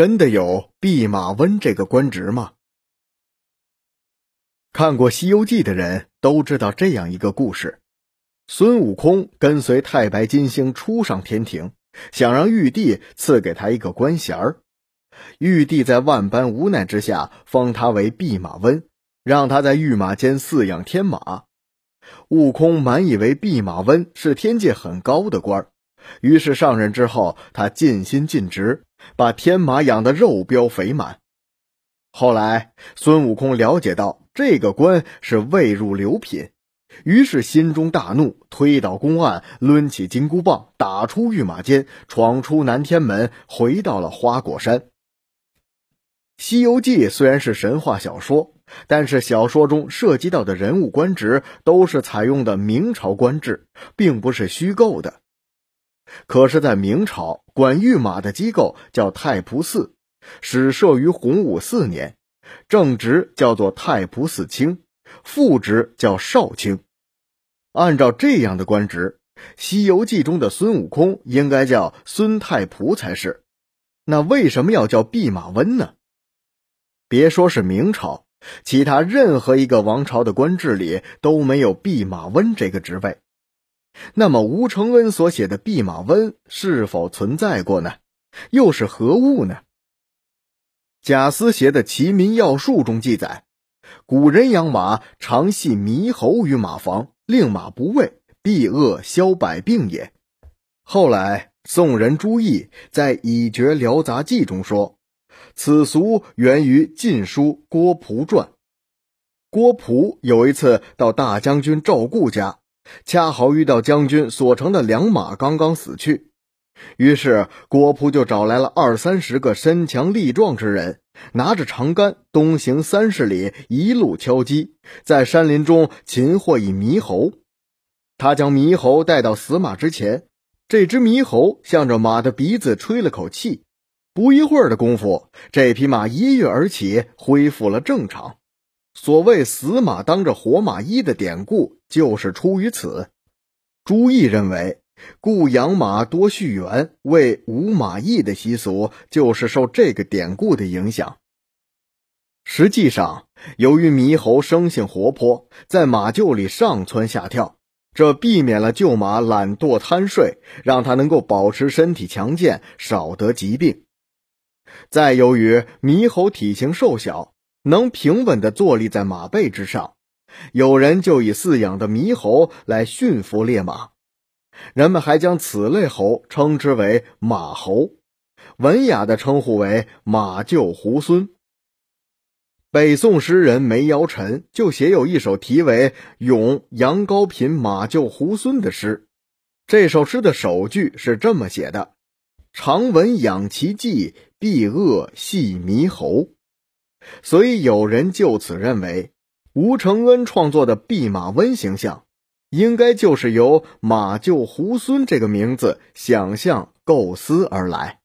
真的有弼马温这个官职吗？看过《西游记》的人都知道这样一个故事：孙悟空跟随太白金星初上天庭，想让玉帝赐给他一个官衔儿。玉帝在万般无奈之下，封他为弼马温，让他在御马监饲养天马。悟空满以为弼马温是天界很高的官儿。于是上任之后，他尽心尽职，把天马养得肉膘肥满。后来孙悟空了解到这个官是未入流品，于是心中大怒，推倒公案，抡起金箍棒，打出御马监，闯出南天门，回到了花果山。《西游记》虽然是神话小说，但是小说中涉及到的人物官职都是采用的明朝官制，并不是虚构的。可是，在明朝管御马的机构叫太仆寺，始设于洪武四年，正职叫做太仆寺卿，副职叫少卿。按照这样的官职，《西游记》中的孙悟空应该叫孙太仆才是。那为什么要叫弼马温呢？别说是明朝，其他任何一个王朝的官制里都没有弼马温这个职位。那么，吴承恩所写的弼马温是否存在过呢？又是何物呢？贾思勰的《齐民要术》中记载，古人养马常系猕猴于马房，令马不畏，避恶消百病也。后来，宋人朱毅在《以绝辽杂记》中说，此俗源于《晋书·郭璞传》。郭璞有一次到大将军赵固家。恰好遇到将军所乘的良马刚刚死去，于是郭璞就找来了二三十个身强力壮之人，拿着长杆东行三十里，一路敲击，在山林中擒获一猕猴。他将猕猴带到死马之前，这只猕猴向着马的鼻子吹了口气，不一会儿的功夫，这匹马一跃而起，恢复了正常。所谓“死马当着活马医”的典故，就是出于此。朱毅认为，故养马多续缘，为无马邑的习俗，就是受这个典故的影响。实际上，由于猕猴生性活泼，在马厩里上蹿下跳，这避免了旧马懒惰贪睡，让它能够保持身体强健，少得疾病。再由于猕猴体型瘦小。能平稳地坐立在马背之上，有人就以饲养的猕猴来驯服猎马，人们还将此类猴称之为马猴，文雅的称呼为马厩猢狲。北宋诗人梅尧臣就写有一首题为《咏杨高品马厩猢狲》的诗，这首诗的首句是这么写的：“常闻养其技，必恶系猕猴。”所以有人就此认为，吴承恩创作的弼马温形象，应该就是由马厩猢狲这个名字想象构思而来。